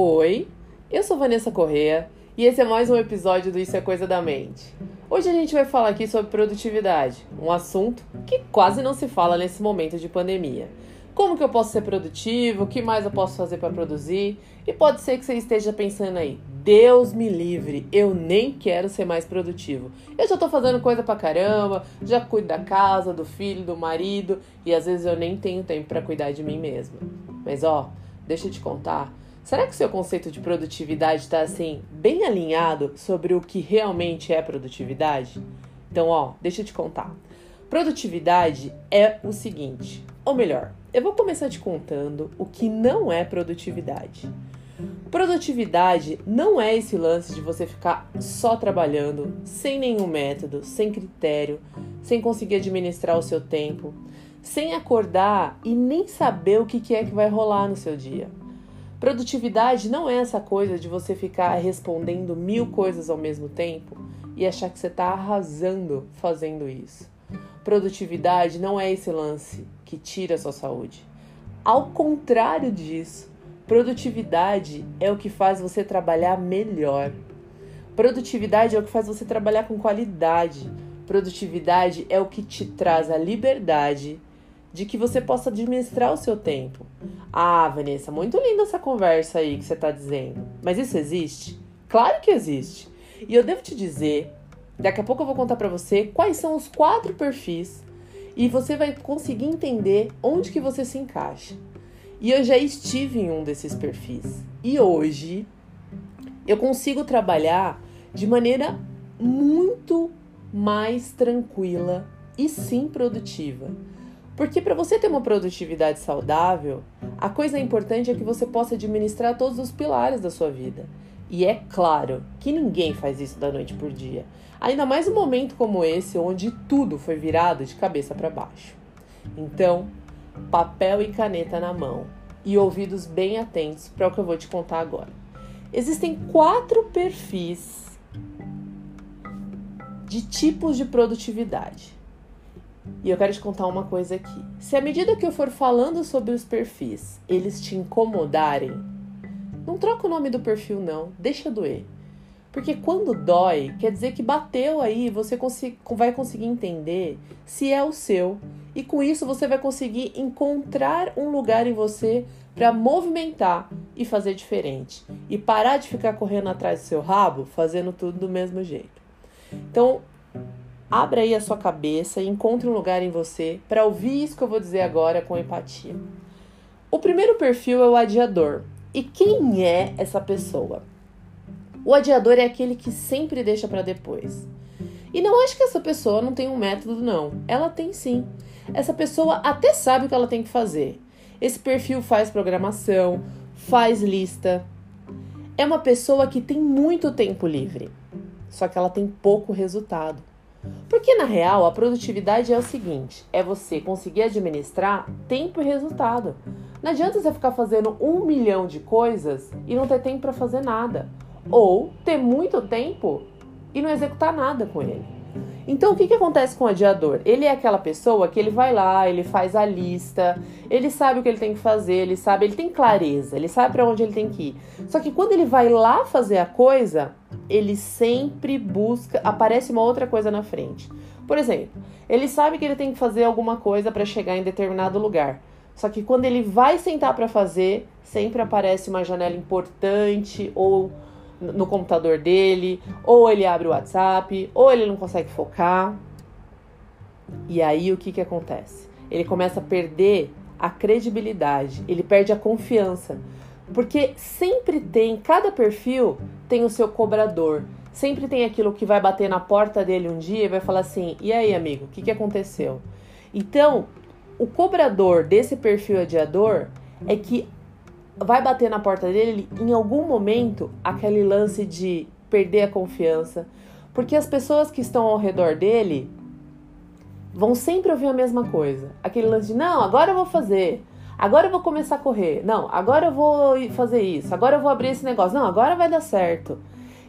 Oi, eu sou Vanessa Correa e esse é mais um episódio do Isso é Coisa da Mente. Hoje a gente vai falar aqui sobre produtividade, um assunto que quase não se fala nesse momento de pandemia. Como que eu posso ser produtivo? O que mais eu posso fazer para produzir? E pode ser que você esteja pensando aí, Deus me livre, eu nem quero ser mais produtivo. Eu já tô fazendo coisa pra caramba, já cuido da casa, do filho, do marido, e às vezes eu nem tenho tempo para cuidar de mim mesma. Mas ó, deixa eu te contar, será que o seu conceito de produtividade está assim, bem alinhado sobre o que realmente é produtividade? Então, ó, deixa eu te contar. Produtividade é o seguinte, ou melhor, eu vou começar te contando o que não é produtividade. Produtividade não é esse lance de você ficar só trabalhando, sem nenhum método, sem critério, sem conseguir administrar o seu tempo, sem acordar e nem saber o que é que vai rolar no seu dia. Produtividade não é essa coisa de você ficar respondendo mil coisas ao mesmo tempo e achar que você está arrasando fazendo isso. Produtividade não é esse lance que tira a sua saúde. Ao contrário disso, produtividade é o que faz você trabalhar melhor. Produtividade é o que faz você trabalhar com qualidade. Produtividade é o que te traz a liberdade de que você possa administrar o seu tempo. Ah, Vanessa, muito linda essa conversa aí que você está dizendo. Mas isso existe? Claro que existe. E eu devo te dizer Daqui a pouco eu vou contar para você quais são os quatro perfis e você vai conseguir entender onde que você se encaixa. E eu já estive em um desses perfis. E hoje eu consigo trabalhar de maneira muito mais tranquila e sim produtiva. Porque para você ter uma produtividade saudável, a coisa importante é que você possa administrar todos os pilares da sua vida. E é claro que ninguém faz isso da noite por dia. Ainda mais um momento como esse, onde tudo foi virado de cabeça para baixo. Então, papel e caneta na mão e ouvidos bem atentos para o que eu vou te contar agora. Existem quatro perfis de tipos de produtividade. E eu quero te contar uma coisa aqui. Se à medida que eu for falando sobre os perfis, eles te incomodarem, não troca o nome do perfil, não. Deixa doer. Porque quando dói, quer dizer que bateu aí, você vai conseguir entender se é o seu. E com isso você vai conseguir encontrar um lugar em você para movimentar e fazer diferente. E parar de ficar correndo atrás do seu rabo, fazendo tudo do mesmo jeito. Então, abra aí a sua cabeça e encontre um lugar em você para ouvir isso que eu vou dizer agora com empatia. O primeiro perfil é o adiador. E quem é essa pessoa? O adiador é aquele que sempre deixa para depois. E não acho que essa pessoa não tem um método, não. Ela tem sim. Essa pessoa até sabe o que ela tem que fazer. Esse perfil faz programação, faz lista. É uma pessoa que tem muito tempo livre, só que ela tem pouco resultado. Porque na real a produtividade é o seguinte: é você conseguir administrar tempo e resultado. Não adianta você ficar fazendo um milhão de coisas e não ter tempo para fazer nada. Ou ter muito tempo e não executar nada com ele. Então, o que, que acontece com o adiador? Ele é aquela pessoa que ele vai lá, ele faz a lista, ele sabe o que ele tem que fazer, ele sabe, ele tem clareza, ele sabe para onde ele tem que ir. Só que quando ele vai lá fazer a coisa, ele sempre busca, aparece uma outra coisa na frente. Por exemplo, ele sabe que ele tem que fazer alguma coisa para chegar em determinado lugar. Só que quando ele vai sentar para fazer, sempre aparece uma janela importante ou no computador dele, ou ele abre o WhatsApp, ou ele não consegue focar. E aí o que que acontece? Ele começa a perder a credibilidade, ele perde a confiança. Porque sempre tem, cada perfil tem o seu cobrador. Sempre tem aquilo que vai bater na porta dele um dia e vai falar assim: e aí, amigo, o que, que aconteceu? Então, o cobrador desse perfil adiador é que vai bater na porta dele em algum momento aquele lance de perder a confiança, porque as pessoas que estão ao redor dele vão sempre ouvir a mesma coisa. Aquele lance de não, agora eu vou fazer. Agora eu vou começar a correr. Não, agora eu vou fazer isso. Agora eu vou abrir esse negócio. Não, agora vai dar certo.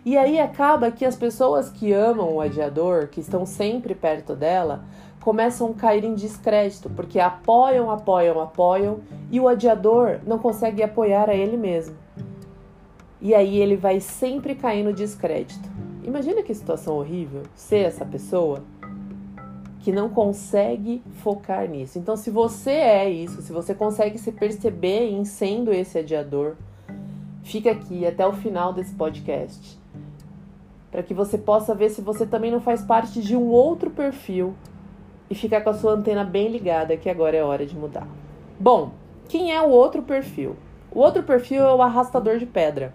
E aí acaba que as pessoas que amam o adiador, que estão sempre perto dela, começam a cair em descrédito, porque apoiam, apoiam, apoiam e o adiador não consegue apoiar a ele mesmo. E aí ele vai sempre cair no descrédito. Imagina que situação horrível ser essa pessoa que não consegue focar nisso. Então, se você é isso, se você consegue se perceber em sendo esse adiador, fica aqui até o final desse podcast para que você possa ver se você também não faz parte de um outro perfil e ficar com a sua antena bem ligada, que agora é hora de mudar. Bom, quem é o outro perfil? O outro perfil é o arrastador de pedra.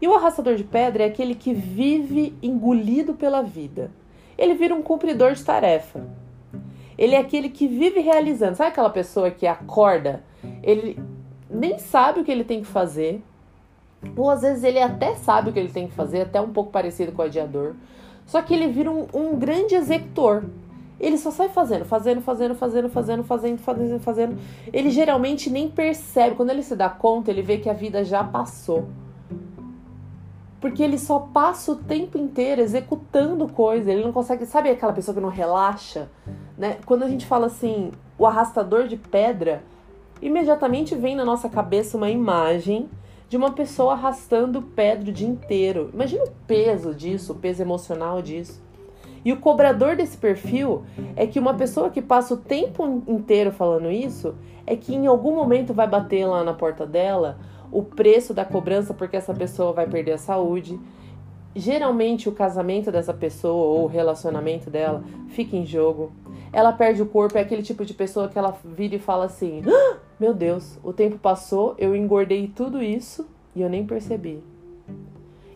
E o arrastador de pedra é aquele que vive engolido pela vida. Ele vira um cumpridor de tarefa. Ele é aquele que vive realizando. Sabe aquela pessoa que acorda? Ele nem sabe o que ele tem que fazer, ou às vezes ele até sabe o que ele tem que fazer, até um pouco parecido com o adiador. Só que ele vira um, um grande executor. Ele só sai fazendo, fazendo, fazendo, fazendo, fazendo, fazendo, fazendo, fazendo. Ele geralmente nem percebe. Quando ele se dá conta, ele vê que a vida já passou. Porque ele só passa o tempo inteiro executando coisa. Ele não consegue. Sabe aquela pessoa que não relaxa? Né? Quando a gente fala assim, o arrastador de pedra, imediatamente vem na nossa cabeça uma imagem de uma pessoa arrastando pedra o dia inteiro. Imagina o peso disso, o peso emocional disso. E o cobrador desse perfil é que uma pessoa que passa o tempo inteiro falando isso é que em algum momento vai bater lá na porta dela o preço da cobrança porque essa pessoa vai perder a saúde. Geralmente o casamento dessa pessoa ou o relacionamento dela fica em jogo. Ela perde o corpo, é aquele tipo de pessoa que ela vira e fala assim: ah! Meu Deus, o tempo passou, eu engordei tudo isso e eu nem percebi.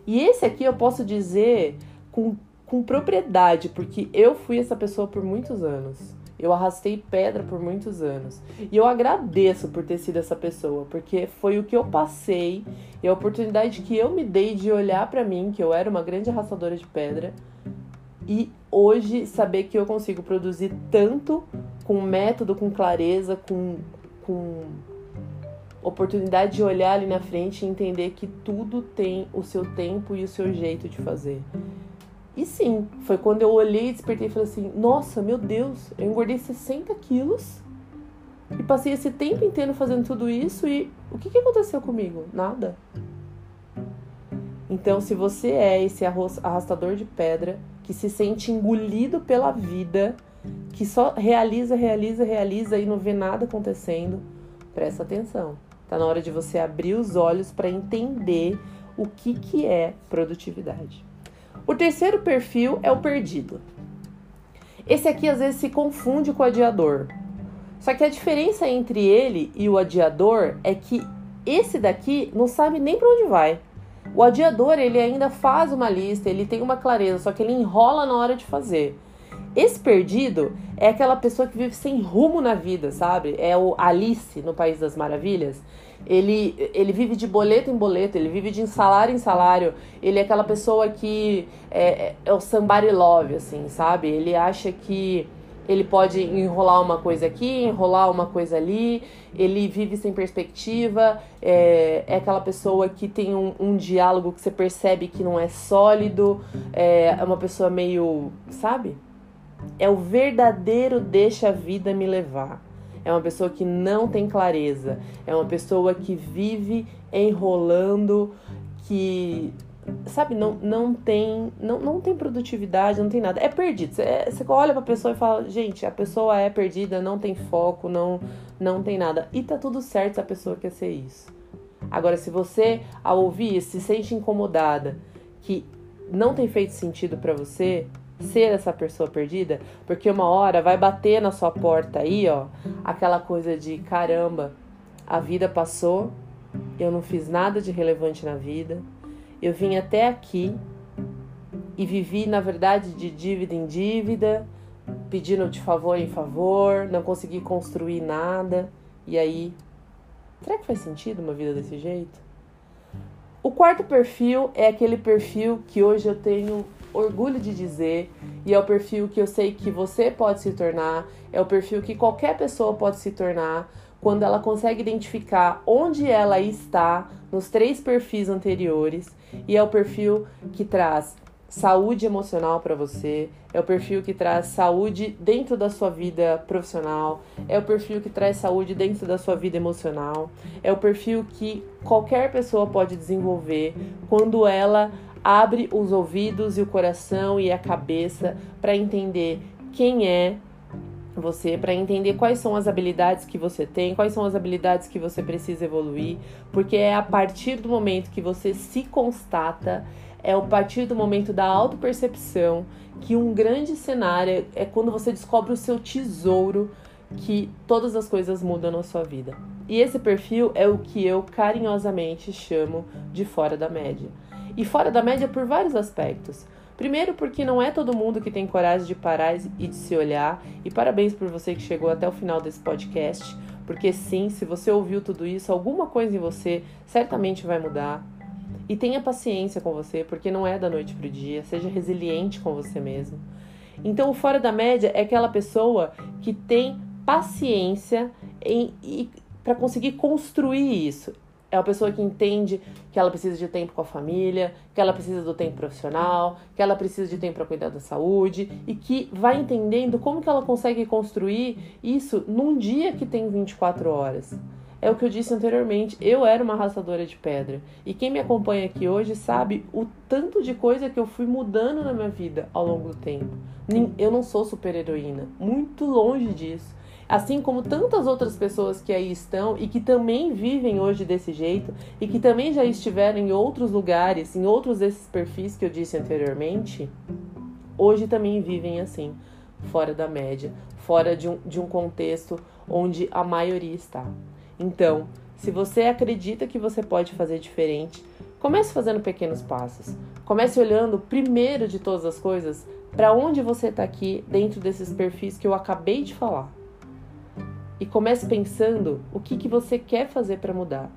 E esse aqui eu posso dizer com, com propriedade, porque eu fui essa pessoa por muitos anos. Eu arrastei pedra por muitos anos. E eu agradeço por ter sido essa pessoa, porque foi o que eu passei e a oportunidade que eu me dei de olhar para mim, que eu era uma grande arrastadora de pedra, e hoje saber que eu consigo produzir tanto com método, com clareza, com com oportunidade de olhar ali na frente e entender que tudo tem o seu tempo e o seu jeito de fazer. E sim, foi quando eu olhei despertei e falei assim: nossa, meu Deus, eu engordei 60 quilos e passei esse tempo inteiro fazendo tudo isso e o que, que aconteceu comigo? Nada. Então, se você é esse arrastador de pedra que se sente engolido pela vida, que só realiza, realiza, realiza e não vê nada acontecendo, presta atenção. Tá na hora de você abrir os olhos para entender o que, que é produtividade. O terceiro perfil é o perdido. Esse aqui às vezes se confunde com o adiador. Só que a diferença entre ele e o adiador é que esse daqui não sabe nem para onde vai. O adiador, ele ainda faz uma lista, ele tem uma clareza, só que ele enrola na hora de fazer. Esse perdido é aquela pessoa que vive sem rumo na vida, sabe? É o Alice no País das Maravilhas. Ele, ele vive de boleto em boleto, ele vive de salário em salário. Ele é aquela pessoa que é, é, é o somebody love, assim, sabe? Ele acha que ele pode enrolar uma coisa aqui, enrolar uma coisa ali, ele vive sem perspectiva, é, é aquela pessoa que tem um, um, diálogo que você percebe que não é sólido, é, é uma pessoa meio, sabe? É o verdadeiro deixa a vida me levar. É uma pessoa que não tem clareza. É uma pessoa que vive enrolando, que sabe, não, não tem não, não tem produtividade, não tem nada. É perdido. Você, é, você olha pra pessoa e fala, gente, a pessoa é perdida, não tem foco, não, não tem nada. E tá tudo certo se a pessoa quer ser isso. Agora, se você, ao ouvir isso, se sente incomodada, que não tem feito sentido para você, ser essa pessoa perdida, porque uma hora vai bater na sua porta aí, ó, aquela coisa de caramba, a vida passou, eu não fiz nada de relevante na vida, eu vim até aqui e vivi, na verdade, de dívida em dívida, pedindo de favor em favor, não consegui construir nada, e aí, será que faz sentido uma vida desse jeito? O quarto perfil é aquele perfil que hoje eu tenho orgulho de dizer e é o perfil que eu sei que você pode se tornar, é o perfil que qualquer pessoa pode se tornar quando ela consegue identificar onde ela está nos três perfis anteriores e é o perfil que traz saúde emocional para você, é o perfil que traz saúde dentro da sua vida profissional, é o perfil que traz saúde dentro da sua vida emocional, é o perfil que qualquer pessoa pode desenvolver quando ela abre os ouvidos e o coração e a cabeça para entender quem é você, para entender quais são as habilidades que você tem, quais são as habilidades que você precisa evoluir, porque é a partir do momento que você se constata é o partir do momento da autopercepção que um grande cenário é quando você descobre o seu tesouro que todas as coisas mudam na sua vida. E esse perfil é o que eu carinhosamente chamo de fora da média. E fora da média por vários aspectos. Primeiro, porque não é todo mundo que tem coragem de parar e de se olhar. E parabéns por você que chegou até o final desse podcast. Porque sim, se você ouviu tudo isso, alguma coisa em você certamente vai mudar. E tenha paciência com você, porque não é da noite pro dia. Seja resiliente com você mesmo. Então, o fora da média é aquela pessoa que tem paciência para conseguir construir isso. É a pessoa que entende que ela precisa de tempo com a família, que ela precisa do tempo profissional, que ela precisa de tempo para cuidar da saúde e que vai entendendo como que ela consegue construir isso num dia que tem 24 horas. É o que eu disse anteriormente, eu era uma arrastadora de pedra. E quem me acompanha aqui hoje sabe o tanto de coisa que eu fui mudando na minha vida ao longo do tempo. Eu não sou super heroína, muito longe disso. Assim como tantas outras pessoas que aí estão e que também vivem hoje desse jeito e que também já estiveram em outros lugares, em outros desses perfis que eu disse anteriormente, hoje também vivem assim, fora da média, fora de um, de um contexto onde a maioria está. Então, se você acredita que você pode fazer diferente, comece fazendo pequenos passos. Comece olhando primeiro de todas as coisas para onde você está aqui dentro desses perfis que eu acabei de falar. E comece pensando o que, que você quer fazer para mudar.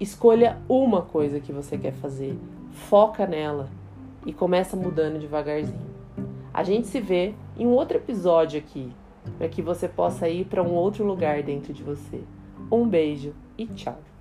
Escolha uma coisa que você quer fazer, foca nela e começa mudando devagarzinho. A gente se vê em um outro episódio aqui, para que você possa ir para um outro lugar dentro de você. Um beijo e tchau!